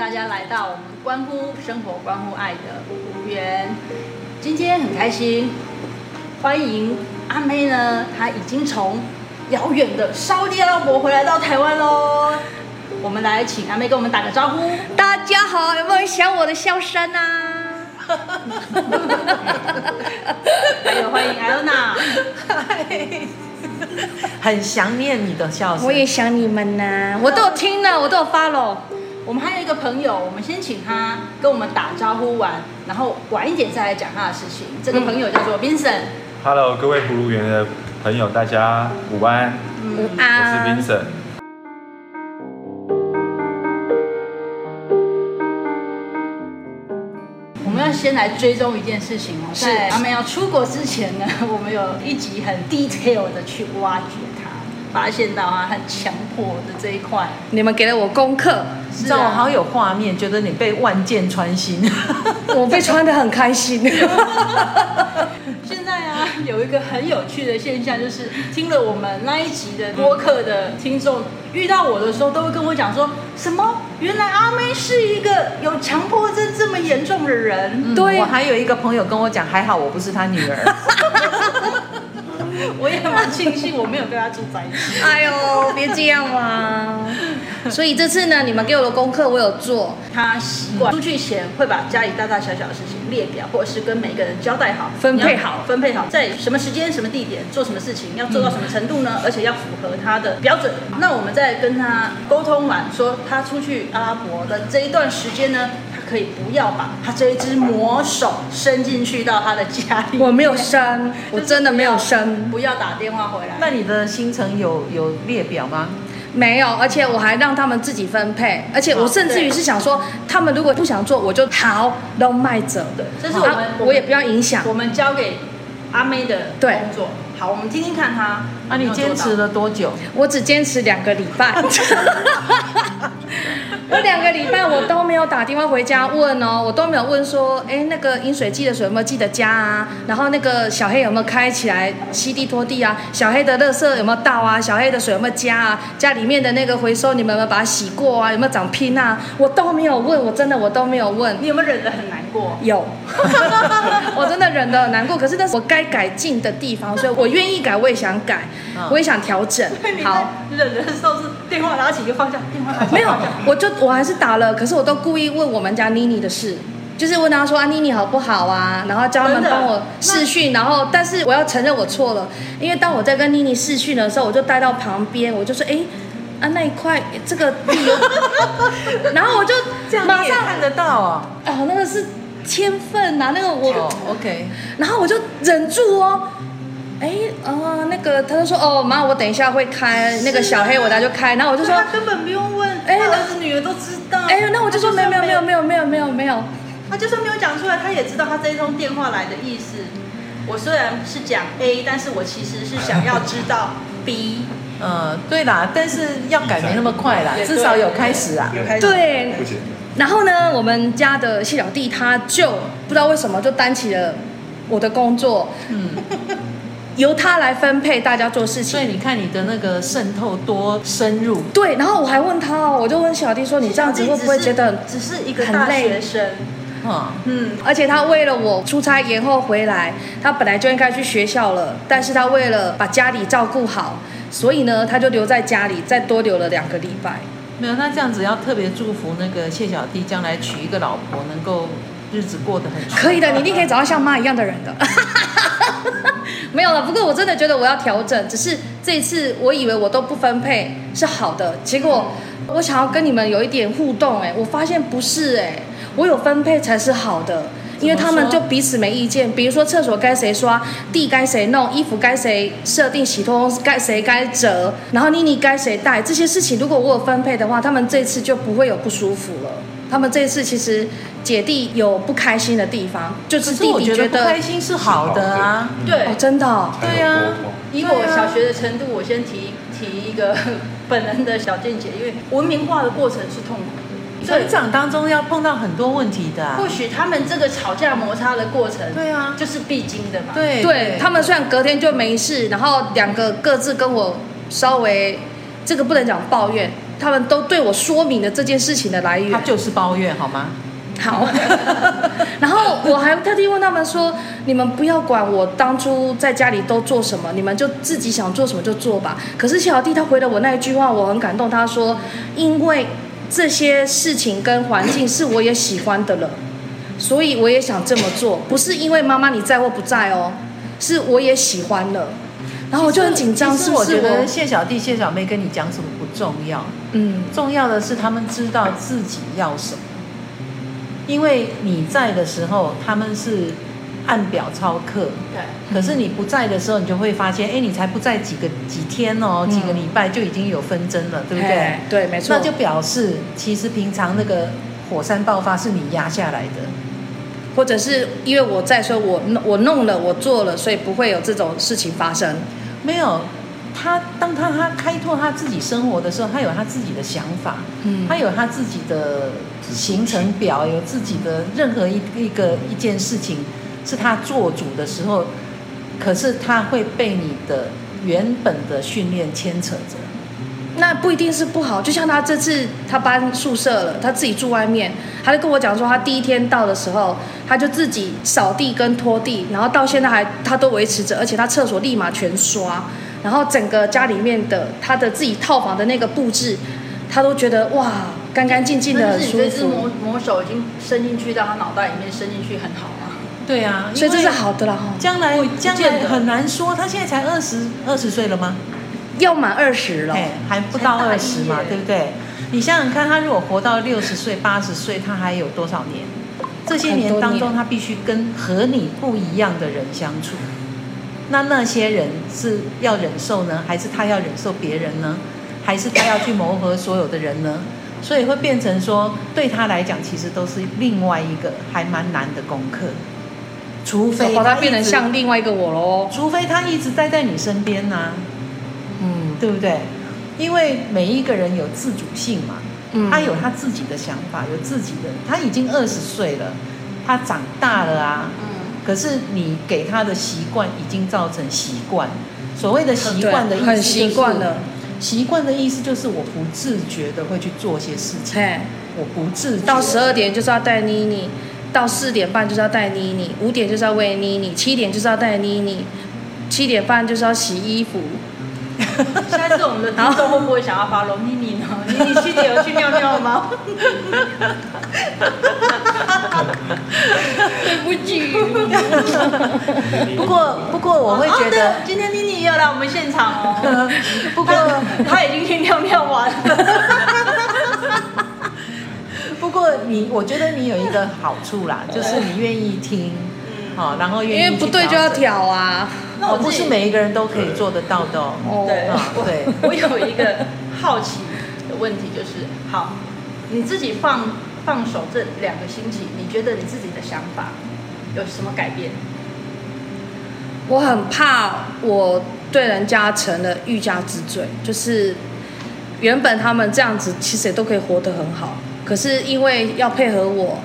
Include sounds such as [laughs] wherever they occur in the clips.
大家来到我们关乎生活、关乎爱的葫芦缘。今天很开心，欢迎阿妹呢，她已经从遥远的沙乌地阿拉伯回来到台湾喽。我们来请阿妹跟我们打个招呼。大家好，有没有人想我的笑声啊？还有欢迎艾欧娜，[laughs] 很想念你的笑声。我也想你们呐、啊，我都有听了，我都有 follow。我们还有一个朋友，我们先请他跟我们打招呼完，然后晚一点再来讲他的事情。这个朋友叫做 Vincent。Hello，各位葫芦园的朋友，大家午安。午安。我是 Vincent。我们要先来追踪一件事情哦，是在他们要出国之前呢，我们有一集很 detail 的去挖掘他，发现到啊很强迫的这一块。你们给了我功课，你知道我好有画面，觉得你被万箭穿心，[laughs] 我被穿的很开心。[laughs] 现在啊，有一个很有趣的现象，就是听了我们那一集的播客的听众，遇到我的时候，都会跟我讲说什么？原来阿妹是一个有强迫症这么严重的人。嗯、对，我还有一个朋友跟我讲，还好我不是他女儿。[laughs] [laughs] 我也蛮庆幸我没有跟他住在一起。哎呦，别这样嘛！所以这次呢，你们给我的功课我有做。他习惯出去前会把家里大大小小的事情列表，或者是跟每个人交代好，分配好，分配好，在什么时间、什么地点做什么事情，要做到什么程度呢？嗯、而且要符合他的标准。那我们再跟他沟通完，说他出去阿拉伯的这一段时间呢，可以不要把他这一只魔手伸进去到他的家里。我没有伸，我真的没有伸。不要打电话回来。那你的行程有有列表吗？没有，而且我还让他们自己分配。而且我甚至于是想说，他们如果不想做，我就逃都卖走。对，这是我们，我也不要影响。我们交给阿妹的工作。好，我们听听看他。啊，你坚持了多久？我只坚持两个礼拜。我两个礼拜我都没有打电话回家问哦，我都没有问说，哎，那个饮水机的水有没有记得加啊？然后那个小黑有没有开起来吸地拖地啊？小黑的垃圾有没有倒啊？小黑的水有没有加啊？家里面的那个回收你们有没有把它洗过啊？有没有长拼啊？我都没有问，我真的我都没有问。你有没有忍得很难过？有，[laughs] 我真的忍得很难过。可是那是我该改进的地方，所以我愿意改，我也想改，我也想调整。[laughs] 好，忍的时候是电话拿起就放下，电话拿起没有，我就。我还是打了，可是我都故意问我们家妮妮的事，就是问他说啊，妮妮好不好啊？然后叫他们帮我试训，然后但是我要承认我错了，因为当我在跟妮妮试训的时候，我就带到旁边，我就说哎，啊那一块这个地，然后我就马上看得到 [laughs] 哦，哦那个是天分呐、啊，那个我、哦、OK，然后我就忍住哦。哎，哦，那个，他就说，哦，妈，我等一下会开那个小黑，我等下就开。然后我就说，他根本不用问，哎，儿子女儿都知道。哎，那我就说，没有，没有，没有，没有，没有，没有，没有。他就算没有讲出来，他也知道他这一通电话来的意思。我虽然是讲 A，但是我其实是想要知道 [laughs] B。嗯，对啦，但是要改没那么快啦，至少有开始啊。对。然后呢，我们家的谢小弟他就不知道为什么就担起了我的工作。嗯。[laughs] 由他来分配大家做事情，所以你看你的那个渗透多深入。对，然后我还问他哦，我就问小弟说：“你这样子会不会觉得只是一个大学生？”嗯，而且他为了我出差延后回来，他本来就应该去学校了，但是他为了把家里照顾好，所以呢，他就留在家里，再多留了两个礼拜。没有，那这样子要特别祝福那个谢小弟将来娶一个老婆，能够日子过得很可以的，你一定可以找到像妈一样的人的。[laughs] [laughs] 没有了，不过我真的觉得我要调整。只是这一次，我以为我都不分配是好的，结果我想要跟你们有一点互动，哎，我发现不是，哎，我有分配才是好的，因为他们就彼此没意见。比如说厕所该谁刷，地该谁弄，衣服该谁设定洗脱，该谁该折，然后妮妮该谁带，这些事情如果我有分配的话，他们这次就不会有不舒服了。他们这次其实姐弟有不开心的地方，就是弟弟觉得不开心是好的啊，对，哦，真的，哦，对啊。以我小学的程度，我先提提一个 [laughs] 本人的小见解，因为文明化的过程是痛苦的，成长当中要碰到很多问题的，啊。或许他们这个吵架摩擦的过程，对啊，就是必经的嘛。对，对他们虽然隔天就没事，然后两个各自跟我稍微这个不能讲抱怨。他们都对我说明了这件事情的来源。他就是抱怨，好吗？好，[laughs] 然后我还特地问他们说：“你们不要管我当初在家里都做什么，你们就自己想做什么就做吧。”可是小弟他回了我那一句话，我很感动。他说：“因为这些事情跟环境是我也喜欢的了，所以我也想这么做，不是因为妈妈你在或不在哦，是我也喜欢了。”然后我就很紧张，是我觉得谢小弟、谢小妹跟你讲什么不重要，嗯，重要的是他们知道自己要什么。因为你在的时候，他们是按表操课。对。可是你不在的时候，你就会发现，哎，你才不在几个几天哦，几个礼拜就已经有纷争了，对不对？对，没错。那就表示，其实平常那个火山爆发是你压下来的，或者是因为我在说，我我弄了，我做了，所以不会有这种事情发生。没有。他当他他开拓他自己生活的时候，他有他自己的想法，嗯，他有他自己的行程表，有自己的任何一一个一件事情是他做主的时候，可是他会被你的原本的训练牵扯着。那不一定是不好，就像他这次他搬宿舍了，他自己住外面，他就跟我讲说，他第一天到的时候，他就自己扫地跟拖地，然后到现在还他都维持着，而且他厕所立马全刷。然后整个家里面的他的自己套房的那个布置，他都觉得哇，干干净净的，很舒服。这只魔魔手已经伸进去到他脑袋里面，伸进去很好啊。对啊，所以这是好的了哈。将来将来很难说，他现在才二十二十岁了吗？要满二十了，还不到二十嘛，对不对？你想想看，他如果活到六十岁、八十岁，他还有多少年？这些年当中，他必须跟和你不一样的人相处。那那些人是要忍受呢，还是他要忍受别人呢？还是他要去磨合所有的人呢？所以会变成说，对他来讲，其实都是另外一个还蛮难的功课。除非把他变成像另外一个我喽。除非他一直待在你身边呐、啊，嗯，对不对？因为每一个人有自主性嘛，嗯，他有他自己的想法，有自己的。他已经二十岁了，他长大了啊。可是你给他的习惯已经造成习惯，所谓的习惯的意思就是，习惯了。习惯的意思就是我不自觉的会去做些事情，我不自觉。到十二点就是要带妮妮，到四点半就是要带妮妮，五点就是要喂妮妮，七点就是要带妮妮，七点半就是要洗衣服。下次我们的听众会不会想要 follow 妮妮呢？妮妮七点有去尿尿吗？[laughs] 对不起。不过不过我会觉得，今天妮妮也要来我们现场哦。[laughs] 不过她已经去尿尿完了。[laughs] 不过你，我觉得你有一个好处啦，就是你愿意听，好，然后愿意。因为不对就要挑啊。哦，不是每一个人都可以做得到的哦。对，对，[laughs] 我有一个好奇的问题，就是，好，你自己放放手这两个星期，你觉得你自己的想法有什么改变？我很怕我对人家成了欲加之罪，就是原本他们这样子其实也都可以活得很好，可是因为要配合我，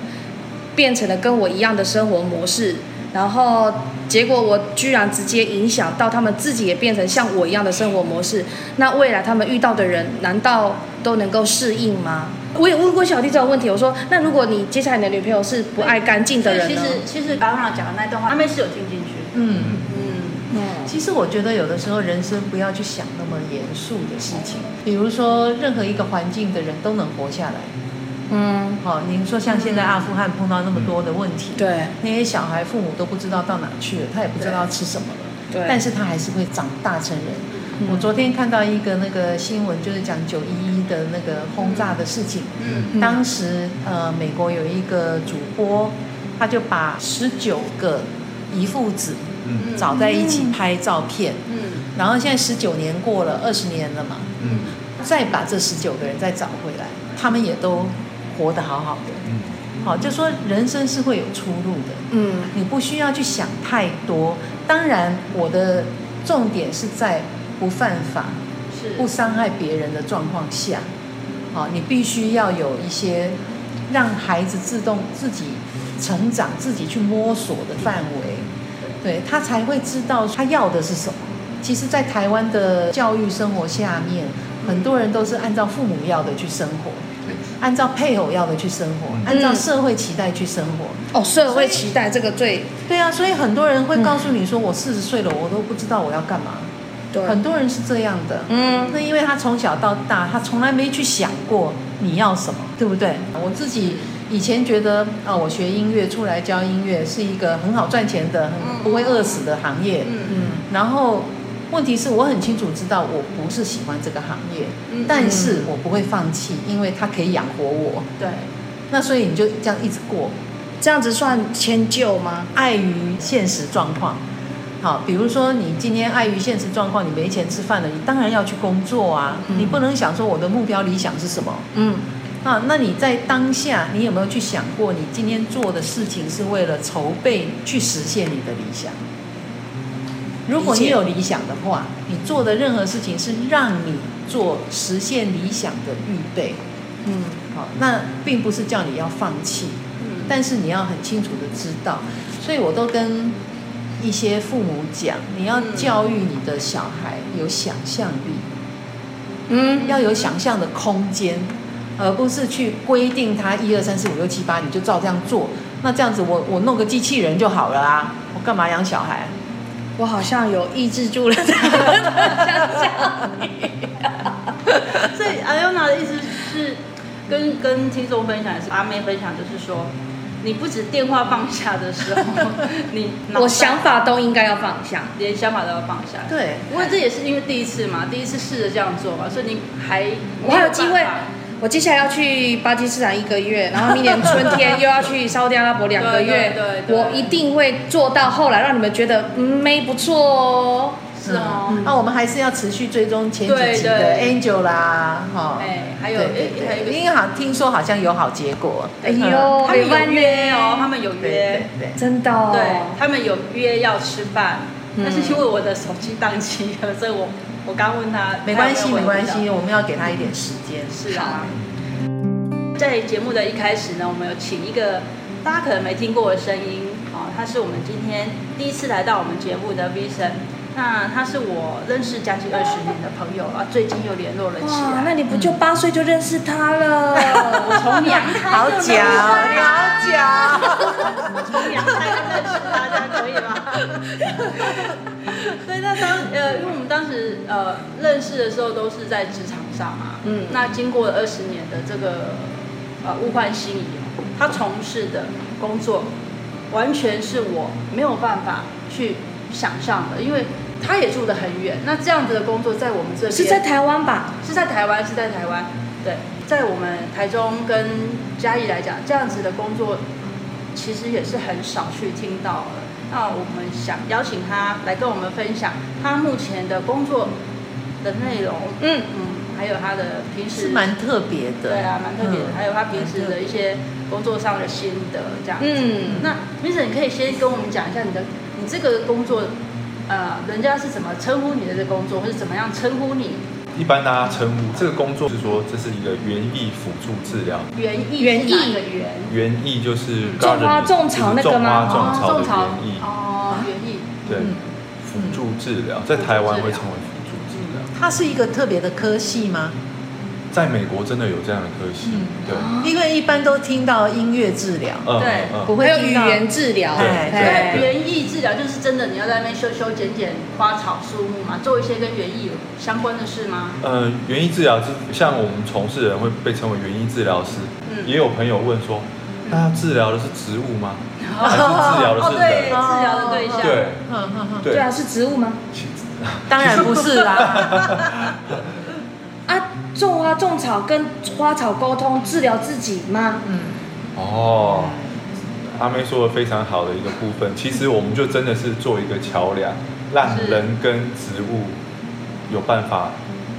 变成了跟我一样的生活模式。然后结果我居然直接影响到他们自己也变成像我一样的生活模式，那未来他们遇到的人难道都能够适应吗？我也问过小弟这种问题，我说那如果你接下来你的女朋友是不爱干净的人呢？其实其实刚刚讲的那段话，阿妹是有听进去。嗯嗯嗯。其实我觉得有的时候人生不要去想那么严肃的事情，比如说任何一个环境的人都能活下来。嗯，好，您说像现在阿富汗碰到那么多的问题，对，那些小孩父母都不知道到哪去了，他也不知道要吃什么了，对，但是他还是会长大成人。嗯、我昨天看到一个那个新闻，就是讲九一一的那个轰炸的事情。嗯，当时呃，美国有一个主播，他就把十九个遗父子找在一起拍照片。嗯，然后现在十九年过了，二十年了嘛。嗯，再把这十九个人再找回来，他们也都。活得好好的，嗯，好，就说人生是会有出路的，嗯，你不需要去想太多。当然，我的重点是在不犯法、是不伤害别人的状况下，好，你必须要有一些让孩子自动自己成长、自己去摸索的范围，对，他才会知道他要的是什么。其实，在台湾的教育生活下面。很多人都是按照父母要的去生活，按照配偶要的去生活，按照社会期待去生活。哦，社会期待这个最对啊，所以很多人会告诉你说，我四十岁了，我都不知道我要干嘛。对，很多人是这样的。嗯，那因为他从小到大，他从来没去想过你要什么，对不对？我自己以前觉得啊、哦，我学音乐出来教音乐是一个很好赚钱的、很不会饿死的行业。嗯嗯，然后。问题是我很清楚知道我不是喜欢这个行业，嗯、但是我不会放弃，因为它可以养活我。对，那所以你就这样一直过，这样子算迁就吗？碍于现实状况，好，比如说你今天碍于现实状况，你没钱吃饭了，你当然要去工作啊，嗯、你不能想说我的目标理想是什么？嗯，啊，那你在当下，你有没有去想过，你今天做的事情是为了筹备去实现你的理想？如果你有理想的话，你做的任何事情是让你做实现理想的预备。嗯，好，那并不是叫你要放弃，嗯，但是你要很清楚的知道。所以我都跟一些父母讲，你要教育你的小孩有想象力，嗯，要有想象的空间，而不是去规定他一二三四五六七八，你就照这样做。那这样子我，我我弄个机器人就好了啊，我干嘛养小孩？我好像有抑制住了这样讲你，[laughs] 所以阿优娜的意思是跟跟听众分享，也是阿妹分享，就是说，你不止电话放下的时候，[laughs] 你我想法都应该要放下，连想法都要放下。对，因为这也是因为第一次嘛，第一次试着这样做嘛，所以你还我还有机会。我接下来要去巴基斯坦一个月，然后明年春天又要去沙特阿拉伯两个月，对对对，我一定会做到后来，让你们觉得嗯，没不错哦。是哦，那我们还是要持续追踪前几集的 Angel 啦，哈，哎，还有还有，因为好听说好像有好结果，哎呦，他们有约哦，他们有约，真的，对，他们有约要吃饭，但是因为我的手机当机了，所以我。我刚问他，没关系，没关系，我们要给他一点时间。是啊，在节目的一开始呢，我们有请一个大家可能没听过的声音，哦，他是我们今天第一次来到我们节目的 Vincent。那他是我认识将近二十年的朋友啊，最近又联络了起来。那你不就八岁就认识他了？[laughs] 我从娘胎好讲，你好讲，从娘胎就认识他，这样可以吗？所以，那当呃，因为我们当时呃认识的时候都是在职场上嘛，嗯，那经过了二十年的这个呃物换星移，他从事的工作完全是我没有办法去想象的，因为他也住得很远。那这样子的工作在我们这边是在台湾吧？是在台湾，是在台湾。对，在我们台中跟嘉义来讲，这样子的工作其实也是很少去听到的。那我们想邀请他来跟我们分享他目前的工作的内容。嗯嗯，还有他的平时是蛮特别的，对啊，蛮特别的。嗯、还有他平时的一些工作上的心得，这样子。嗯，那 Vincent 你可以先跟我们讲一下你的你这个工作，呃，人家是怎么称呼你的这工作，或是怎么样称呼你？一般大家称呼这个工作是说，这是一个园艺辅助治疗。园艺，园艺的园。园艺就是种花种草那个吗？种花种草的园艺。哦，园艺。对，辅助治疗在台湾会称为辅助治疗。它是一个特别的科系吗？在美国真的有这样的科系，对，因为一般都听到音乐治疗，对，不会有语言治疗，对，园艺治疗就是真的，你要在那边修修剪剪花草树木嘛，做一些跟园艺有相关的事吗？嗯，园艺治疗是像我们从事的人会被称为园艺治疗师，嗯，也有朋友问说，那他治疗的是植物吗？[laughs] 还是治疗的是对治疗的对象？对，对。啊，是植物吗？当然不是啦。啊，种花种草跟花草沟通治疗自己吗？嗯，哦，阿妹说的非常好的一个部分，其实我们就真的是做一个桥梁，让人跟植物有办法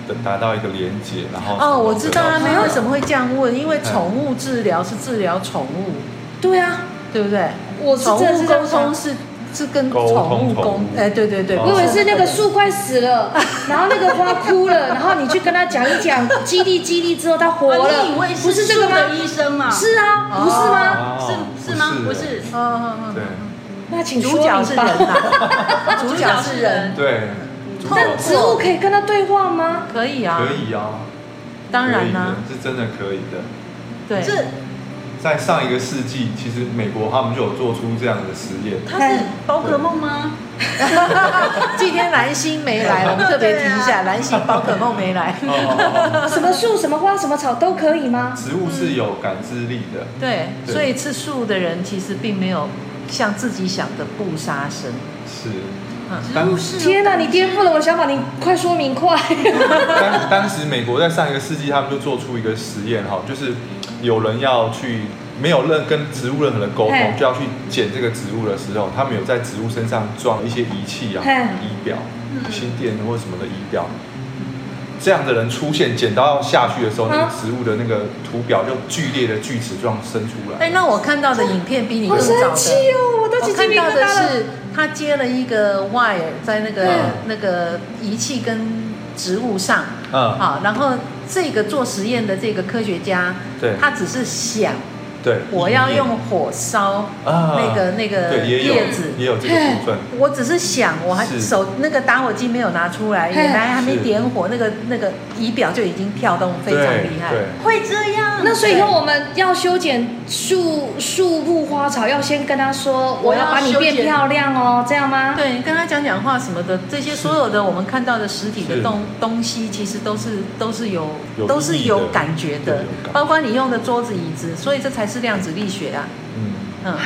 的达到一个连接，然后哦，我知道阿妹为什么会这样问，因为宠物治疗是治疗宠物，对啊，对不对？我是真的沟通是。是跟宠物沟，哎，对对对，我以为是那个树快死了，[laughs] 然后那个花枯了，然后你去跟他讲一讲，激励激励之后它活了，不是这个吗？医生嘛，是啊，不是吗？是是吗？不是，嗯嗯嗯，对，那请主角是人呐，[laughs] 主角是人，对，但植物可以跟他对话吗？可以啊，可以啊，当然啦、啊，是真的可以的。对，这在上一个世纪，其实美国他们就有做出这样的实验。它是宝可梦吗？今天蓝星没来，[laughs] 我们特别提一下，蓝星宝可梦没来。什么树、什么花、什么草都可以吗？植物是有感知力的。对，所以吃素的人其实并没有像自己想的不杀生。是。当时天哪，你颠覆了我想法，你快说明快。当当时美国在上一个世纪，他们就做出一个实验哈，就是有人要去没有任跟植物任何的沟通，就要去捡这个植物的时候，他们有在植物身上装一些仪器啊，仪表、心电或什么的仪表。这样的人出现，剪刀要下去的时候，那个植物的那个图表就剧烈的锯齿状伸出来。哎，那我看到的影片比你更早的。好神奇哦！我都我看到的是，他接了一个 wire 在那个、嗯、那个仪器跟植物上，嗯，好，然后这个做实验的这个科学家，对，他只是想。对，我要用火烧那个那个叶子，也有这个部分。我只是想，我还手那个打火机没有拿出来，原来还没点火，那个那个仪表就已经跳动，非常厉害。会这样？那所以以后我们要修剪树树木花草，要先跟他说，我要把你变漂亮哦，这样吗？对，跟他讲讲话什么的，这些所有的我们看到的实体的东东西，其实都是都是有都是有感觉的，包括你用的桌子椅子，所以这才是。量子力学啊，嗯嗯啊，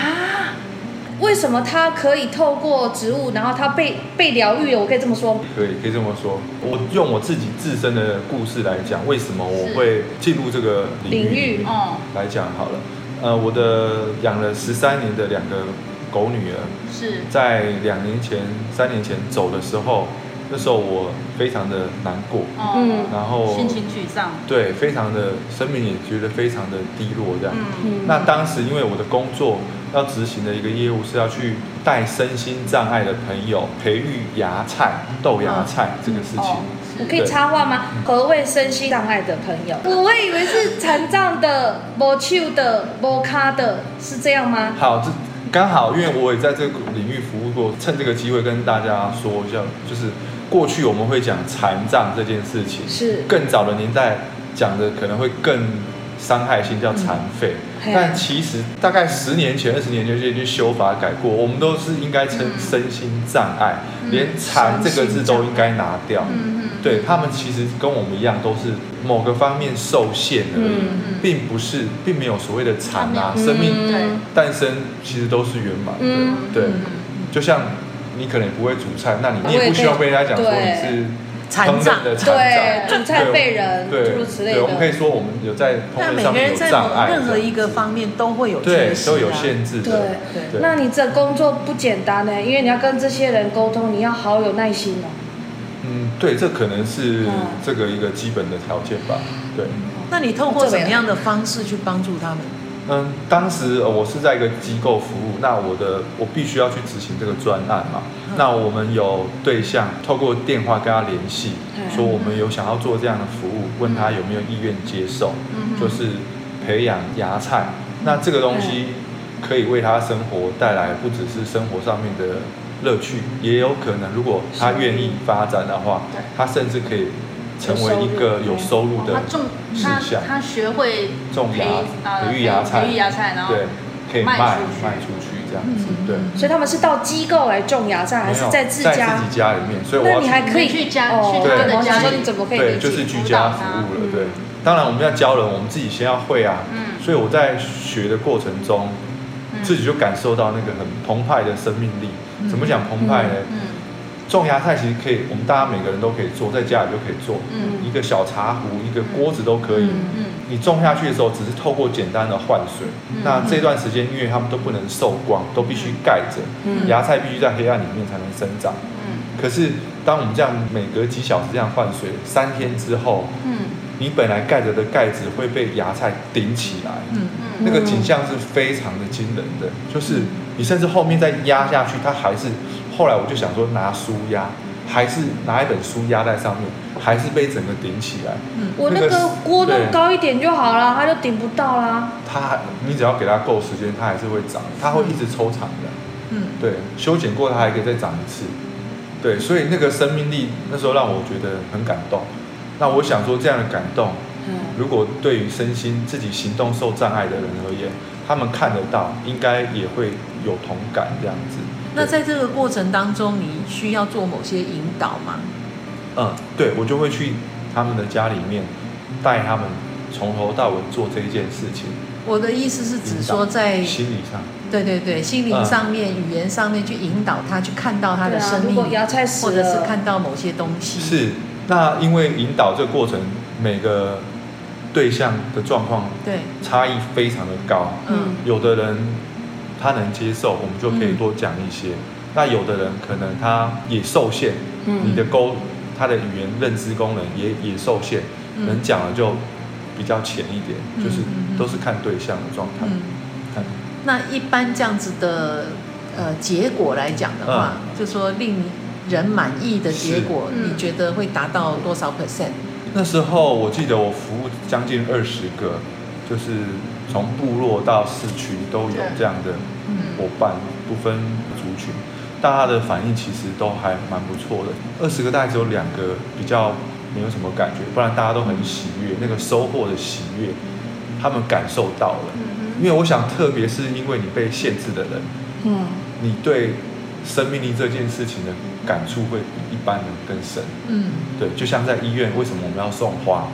为什么它可以透过植物，然后它被被疗愈了？我可以这么说？可以，可以这么说。我用我自己自身的故事来讲，为什么我会进入这个领域？哦，来讲好了。呃，我的养了十三年的两个狗女儿，是在两年前、三年前走的时候。那时候我非常的难过，嗯，然后心情沮丧，对，非常的生命也觉得非常的低落这样。嗯，那当时因为我的工作要执行的一个业务是要去带身心障碍的朋友培育芽菜、豆芽菜这个事情。我可以插话吗？何谓身心障碍的朋友？我会以为是残障的、无手的、无脚的，是这样吗？好，这刚好，因为我也在这个领域服务过，趁这个机会跟大家说一下，就是。过去我们会讲残障这件事情，是更早的年代讲的可能会更伤害性，叫残废。嗯、但其实大概十年前、二十年前就已经修法改过，我们都是应该称身心障碍，嗯、连残这个字都应该拿掉。嗯、对他们其实跟我们一样，都是某个方面受限而已，嗯、并不是，并没有所谓的残啊，嗯、生命诞生其实都是圆满的。嗯、对，就像。你可能也不会煮菜，那你你也不需要被人家讲说你是残障的残障，对，煮菜废人，诸如此类的。对，我们可以说我们有在烹饪上面有障碍，任何一个方面都会有对，都有限制的。对对。那你这工作不简单呢，因为你要跟这些人沟通，你要好有耐心哦。嗯，对，这可能是这个一个基本的条件吧。对。那你透过什么样的方式去帮助他们？嗯，当时我是在一个机构服务，那我的我必须要去执行这个专案嘛。嗯、那我们有对象透过电话跟他联系，嗯、说我们有想要做这样的服务，问他有没有意愿接受，嗯、就是培养芽菜。嗯、那这个东西可以为他生活带来不只是生活上面的乐趣，也有可能如果他愿意发展的话，他甚至可以。成为一个有收入的事项，他学会种芽、培育芽菜，培育芽菜，然后对，可以卖卖出去这样子，对。所以他们是到机构来种芽菜，还是在自家？在自己家里面。所以那你还可以去家去他的家你，怎么可以？对，就是居家服务了。对，当然我们要教人，我们自己先要会啊。嗯。所以我在学的过程中，自己就感受到那个很澎湃的生命力。怎么讲澎湃呢？嗯。种芽菜其实可以，我们大家每个人都可以做，在家里就可以做。嗯，一个小茶壶、一个锅子都可以。嗯，你种下去的时候，只是透过简单的换水。嗯，那这段时间，因为他们都不能受光，都必须盖着。嗯，芽菜必须在黑暗里面才能生长。嗯，可是当我们这样每隔几小时这样换水，三天之后，嗯，你本来盖着的盖子会被芽菜顶起来。嗯嗯，那个景象是非常的惊人的，就是你甚至后面再压下去，它还是。后来我就想说，拿书压，还是拿一本书压在上面，还是被整个顶起来。嗯，我那个锅弄高一点就好了，它就顶不到啦。它，你只要给它够时间，它还是会长，它会一直抽长的。嗯，对，修剪过它还可以再长一次。对，所以那个生命力那时候让我觉得很感动。那我想说，这样的感动，如果对于身心自己行动受障碍的人而言，他们看得到，应该也会有同感这样子。那在这个过程当中，你需要做某些引导吗？嗯，对，我就会去他们的家里面，带他们从头到尾做这一件事情。我的意思是指说，在心理上，对对对，心灵上面、嗯、语言上面去引导他去看到他的生命，啊、或者是看到某些东西。是，那因为引导这个过程，每个对象的状况对差异非常的高。嗯，有的人他能接受，我们就可以多讲一些。嗯、那有的人可能他也受限，嗯，你的沟他的语言认知功能也也受限，嗯、能讲的就。比较浅一点，就是都是看对象的状态。那一般这样子的呃结果来讲的话，嗯、就说令人满意的结果，你觉得会达到多少 percent？那时候我记得我服务将近二十个，就是从部落到市区都有这样的伙伴，不分族群，大家的反应其实都还蛮不错的。二十个大概只有两个比较。没有什么感觉，不然大家都很喜悦，那个收获的喜悦，他们感受到了。因为我想，特别是因为你被限制的人，嗯，你对生命力这件事情的感触会比一般人更深。嗯，对，就像在医院，为什么我们要送花？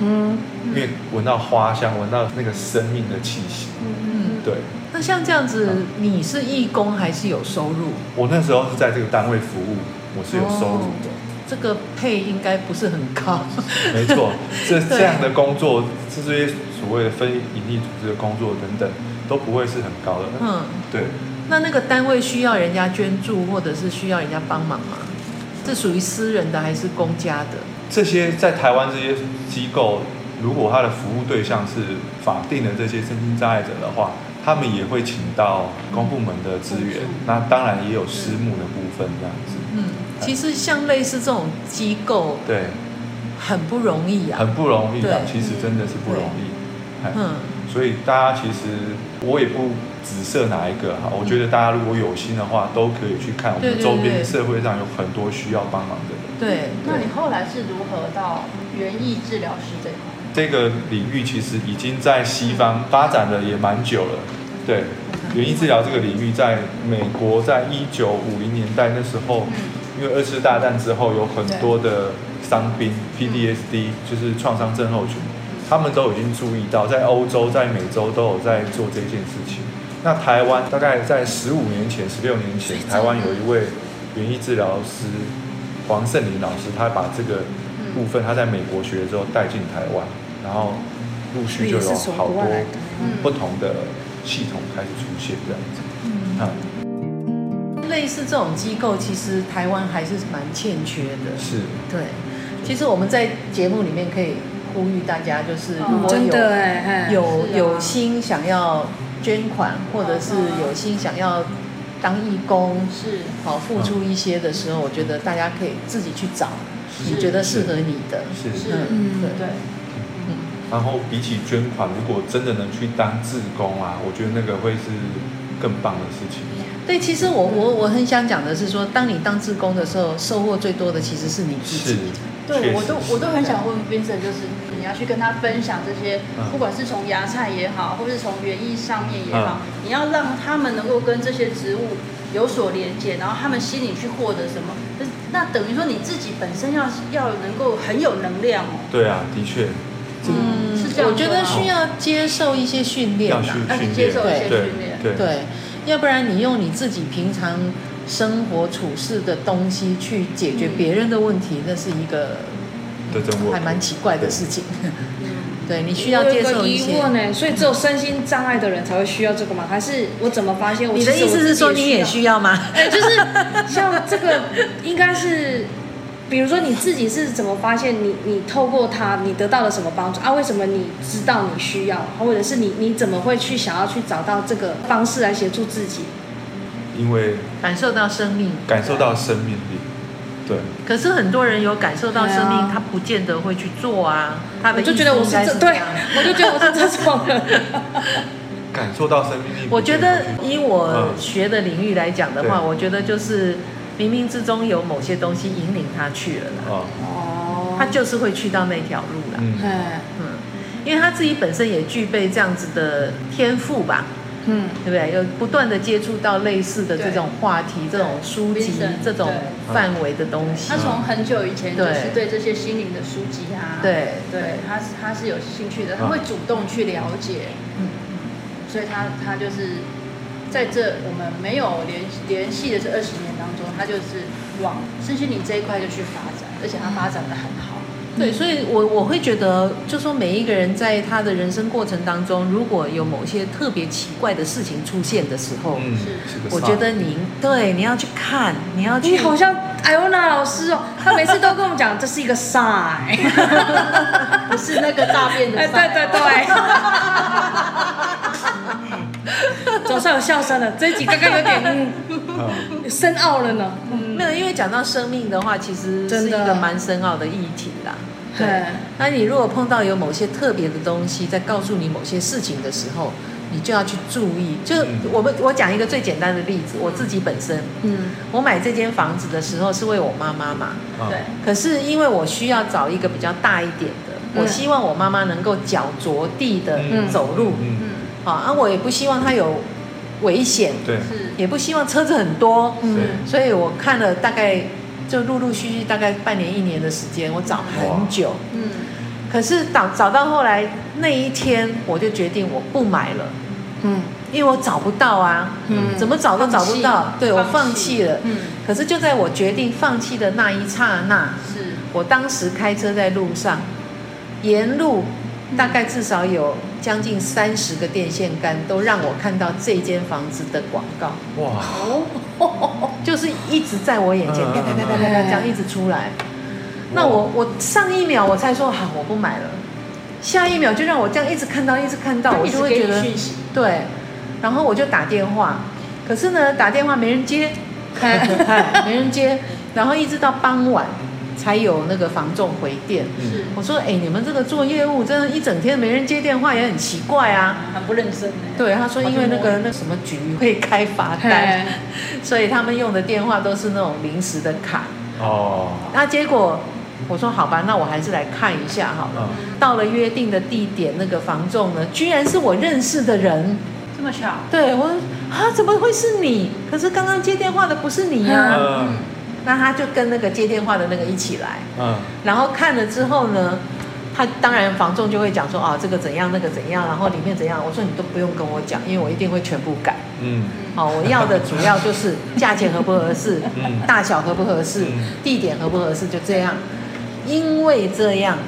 嗯，因为闻到花香，闻到那个生命的气息。嗯，对。那像这样子，你是义工还是有收入？我那时候是在这个单位服务，我是有收入的。这个配应该不是很高，[laughs] 没错，这这样的工作，这些所谓的非营利组织的工作等等，都不会是很高的。嗯，对。那那个单位需要人家捐助，或者是需要人家帮忙吗？这属于私人的还是公家的？这些在台湾这些机构，如果他的服务对象是法定的这些身心障碍者的话，他们也会请到公部门的资源，嗯、那当然也有私募的部分这样子。嗯。其实像类似这种机构，对，很不容易啊，很不容易啊，其实真的是不容易。嗯，所以大家其实我也不指涉哪一个哈，我觉得大家如果有心的话，都可以去看我们周边社会上有很多需要帮忙的人。对，那你后来是如何到园艺治疗师这一块？这个领域其实已经在西方发展的也蛮久了。对，园艺治疗这个领域在美国，在一九五零年代那时候。因为二次大战之后有很多的伤兵 PDSD，就是创伤症候群，他们都已经注意到，在欧洲、在美洲都有在做这件事情。那台湾大概在十五年前、十六年前，台湾有一位园艺治疗师黄圣林老师，他把这个部分他在美国学了之后带进台湾，然后陆续就有好多不同的系统开始出现这样子。嗯。类似这种机构，其实台湾还是蛮欠缺的。是，对。其实我们在节目里面可以呼吁大家，就是如果有有有心想要捐款，或者是有心想要当义工，是好付出一些的时候，我觉得大家可以自己去找你觉得适合你的。是是，嗯，对。嗯。然后比起捐款，如果真的能去当志工啊，我觉得那个会是更棒的事情。对，其实我我我很想讲的是说，当你当志工的时候，收获最多的其实是你自己。对，我都我都很想问 Vincent，就是你要去跟他分享这些，不管是从芽菜也好，或是从园艺上面也好，你要让他们能够跟这些植物有所连接，然后他们心里去获得什么？那等于说你自己本身要要能够很有能量哦。对啊，的确，嗯，是这样。我觉得需要接受一些训练，要去接受一些训练，对。要不然你用你自己平常生活处事的东西去解决别人的问题，嗯、那是一个还蛮奇怪的事情。对，你需要接受一些。疑问呢？所以只有身心障碍的人才会需要这个吗？还是我怎么发现我？你的意思是说你也需要吗？哎，就是 [laughs] 像这个，应该是。比如说你自己是怎么发现你你透过他你得到了什么帮助啊？为什么你知道你需要，或者是你你怎么会去想要去找到这个方式来协助自己？因为感受到生命，感受到生命力，对。可是很多人有感受到生命，他不见得会去做啊。他的就觉得我是这，对，我就觉得我是这种人。感受到生命力，我觉得以我学的领域来讲的话，我觉得就是。冥冥之中有某些东西引领他去了啦。哦，他就是会去到那条路了。嗯嗯，因为他自己本身也具备这样子的天赋吧。嗯，对不对？有不断的接触到类似的这种话题、这种书籍、这种范围的东西。他从很久以前就是对这些心灵的书籍啊，对。对，他是他是有兴趣的，他会主动去了解。嗯，所以他他就是在这我们没有联联系的这二十年当中，他就是往身心灵这一块就去发展，而且他发展的很好。对，所以我我会觉得，就说每一个人在他的人生过程当中，如果有某些特别奇怪的事情出现的时候，嗯，我觉得你对你要去看，你要去，你好像艾欧娜老师哦，他每次都跟我们讲，这是一个 sign，[laughs] 不是那个大便的 sign，对对对，[laughs] 总算有笑声了，这一集刚刚有点嗯深奥了呢。没有，因为讲到生命的话，其实是一个蛮深奥的议题啦。对，那你如果碰到有某些特别的东西在告诉你某些事情的时候，你就要去注意。就我们我讲一个最简单的例子，我自己本身，嗯，我买这间房子的时候是为我妈妈嘛，对。可是因为我需要找一个比较大一点的，我希望我妈妈能够脚着地的走路，嗯，好，啊，我也不希望她有危险，对，也不希望车子很多，嗯，所以我看了大概。就陆陆续续大概半年一年的时间，我找很久，嗯，可是找找到后来那一天，我就决定我不买了，嗯，因为我找不到啊，嗯，怎么找都找不到，对，我放弃。了，嗯，可是就在我决定放弃的那一刹那，是。我当时开车在路上，沿路大概至少有将近三十个电线杆都让我看到这间房子的广告，哇。哦，[laughs] 就是一直在我眼前，啪啪啪啪啪这样一直出来。那我我上一秒我才说好我不买了，下一秒就让我这样一直看到一直看到，我就会觉得对，然后我就打电话，可是呢打电话没人接，[laughs] 没人接，然后一直到傍晚。才有那个房仲回电，是我说，哎、欸，你们这个做业务，真的，一整天没人接电话也很奇怪啊，很不认真。对，他说，因为那个那什么局会开罚单，所以他们用的电话都是那种临时的卡。哦。那结果我说好吧，那我还是来看一下好了。嗯、到了约定的地点，那个房仲呢，居然是我认识的人，这么巧？对，我说啊，怎么会是你？可是刚刚接电话的不是你呀、啊。嗯那他就跟那个接电话的那个一起来，嗯，然后看了之后呢，他当然房仲就会讲说啊，这个怎样，那个怎样，然后里面怎样。我说你都不用跟我讲，因为我一定会全部改，嗯，哦，我要的主要就是价钱合不合适，嗯，大小合不合适，地点合不合适，就这样。因为这样，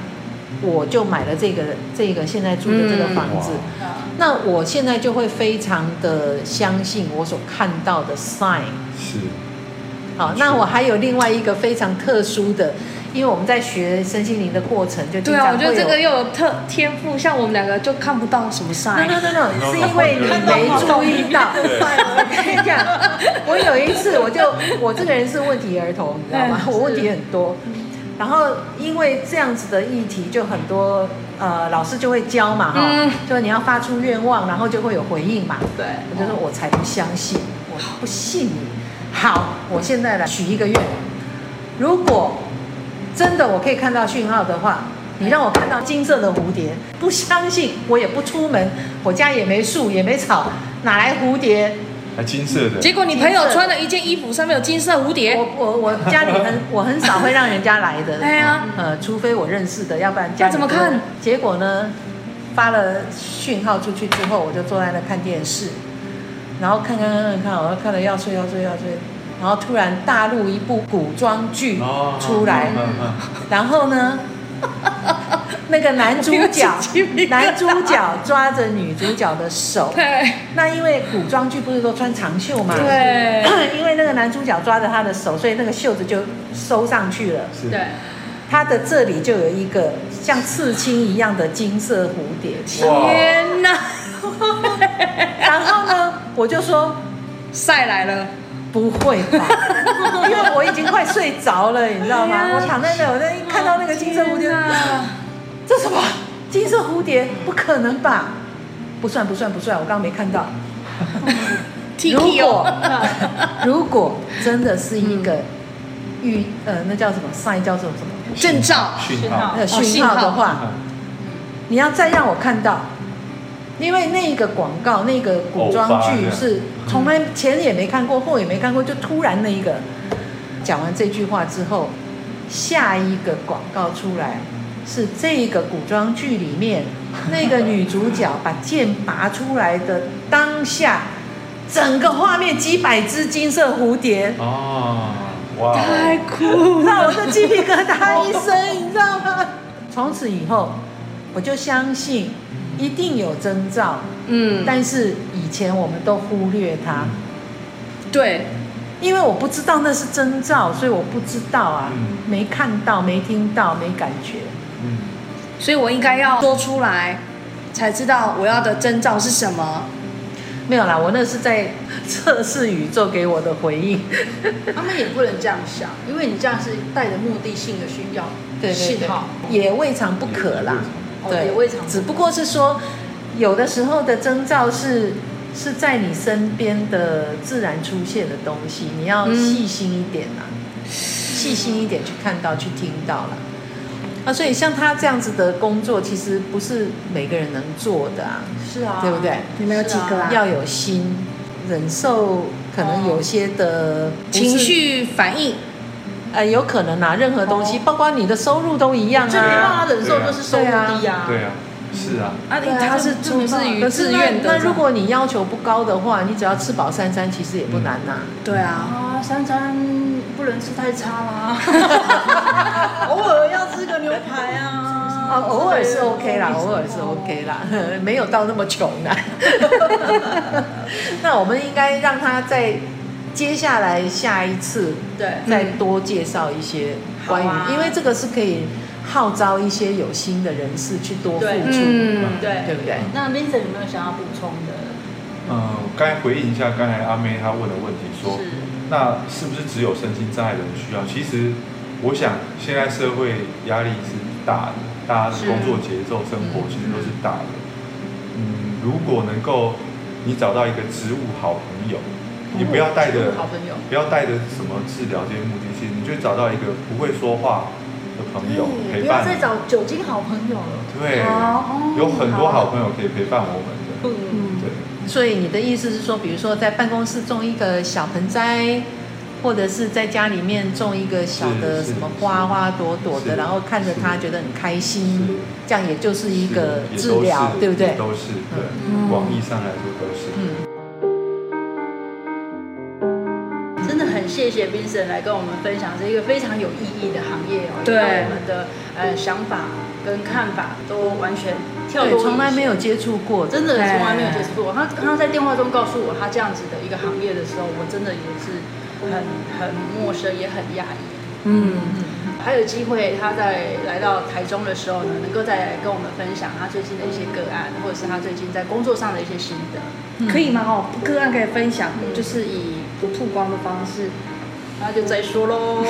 我就买了这个这个现在住的这个房子。嗯，那我现在就会非常的相信我所看到的 sign 是。好，那我还有另外一个非常特殊的，因为我们在学身心灵的过程，就对啊，我觉得这个又有特天赋，像我们两个就看不到什么 no no no no，是因为你没注意到。[laughs] [laughs] 我跟你讲，我有一次我就我这个人是问题儿童，你知道吗？[laughs] 我问题很多，然后因为这样子的议题就很多，呃，老师就会教嘛，哈，就你要发出愿望，然后就会有回应嘛。对，我就说我才不相信，我不信你。好，我现在来许一个愿，如果真的我可以看到讯号的话，你让我看到金色的蝴蝶，不相信我也不出门，我家也没树也没草，哪来蝴蝶？还金色的。结果你朋友穿了一件衣服，上面有金色蝴蝶。我我我家里很我很少会让人家来的。[laughs] 对啊，呃，除非我认识的，要不然家里。怎么看？结果呢？发了讯号出去之后，我就坐在那看电视。然后看看看看看，我要看了要睡要睡要睡，然后突然大陆一部古装剧出来，然后呢，[laughs] 那个男主角 [laughs] 男主角抓着女主角的手，对，那因为古装剧不是都穿长袖嘛，对，[clears throat] 因为那个男主角抓着她的手，所以那个袖子就收上去了，对，他的这里就有一个像刺青一样的金色蝴蝶，天哪！我就说，赛来了，不会吧？[laughs] 因为我已经快睡着了，你知道吗？我躺在那，我在一看到那个金色蝴蝶，这什么？金色蝴蝶？不可能吧？不算不算不算，我刚刚没看到。如果如果真的是一个预呃，那叫什么 sign 叫做什么证照讯号那讯号的话，你要再让我看到，因为那个广告那个古装剧是从来前也没看过，后也没看过，就突然那一个讲完这句话之后，下一个广告出来是这个古装剧里面那个女主角把剑拔出来的当下。整个画面几百只金色蝴蝶哦，哇，太酷了，让我的鸡皮疙瘩一身，你知道吗？从此以后，我就相信一定有征兆，嗯，但是以前我们都忽略它，对，因为我不知道那是征兆，所以我不知道啊，嗯、没看到，没听到，没感觉，嗯，所以我应该要说出来，才知道我要的征兆是什么。没有啦，我那是在测试宇宙给我的回应。[laughs] 他们也不能这样想，因为你这样是带着目的性的需要信号，也未尝不可啦。对，也未尝。只不过是说，有的时候的征兆是是在你身边的自然出现的东西，你要细心一点啦，嗯、细心一点去看到、去听到了。啊，所以像他这样子的工作，其实不是每个人能做的啊。是啊，对不对？你们有几个啊？要有心，忍受可能有些的情绪反应，呃，有可能啊，任何东西，包括你的收入都一样啊。这没办法忍受，就是收入低啊。对啊，是啊。啊，他是出自于自愿的。那如果你要求不高的话，你只要吃饱三餐，其实也不难呐。对啊。啊，三餐不能吃太差啦。[laughs] 偶尔要吃个牛排啊。哦，偶尔是 OK 啦，偶尔是 OK 啦，[laughs] 没有到那么穷的。[laughs] 那我们应该让他在接下来下一次，对，再多介绍一些关于，因为这个是可以号召一些有心的人士去多付出，对，对不对？那 Vincent 有没有想要补充的？嗯，刚才回应一下刚才阿妹她问的问题，说，那是不是只有身心障碍的人需要？其实，我想现在社会压力是大的。大家的工作节奏、生活其实都是大的。嗯，如果能够你找到一个植物好朋友，你不要带着好朋友，不要带着什么治疗这些目的性，你就找到一个不会说话的朋友陪伴。不要再找酒精好朋友了。对，有很多好朋友可以陪伴我们的。嗯，对。所以你的意思是说，比如说在办公室种一个小盆栽。或者是在家里面种一个小的什么花花朵朵的，然后看着它觉得很开心，这样也就是一个治疗，对不对？都是，对，广义上来说都是。嗯，谢谢 Vincent 来跟我们分享这一个非常有意义的行业哦，对，我们的呃想法跟看法都完全跳脱，从来没有接触过，真的从来没有接触过。他刚刚在电话中告诉我他这样子的一个行业的时候，我真的也是。很很陌生，也很讶异。嗯，还有机会，他在来到台中的时候呢，能够再来跟我们分享他最近的一些个案，或者是他最近在工作上的一些心得，嗯、可以吗？哦，个案可以分享，嗯、就是以不曝光的方式，那就再说喽。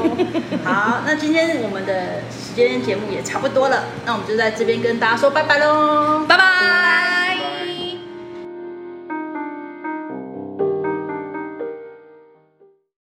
[laughs] 好，那今天我们的时间节目也差不多了，那我们就在这边跟大家说拜拜喽，拜拜。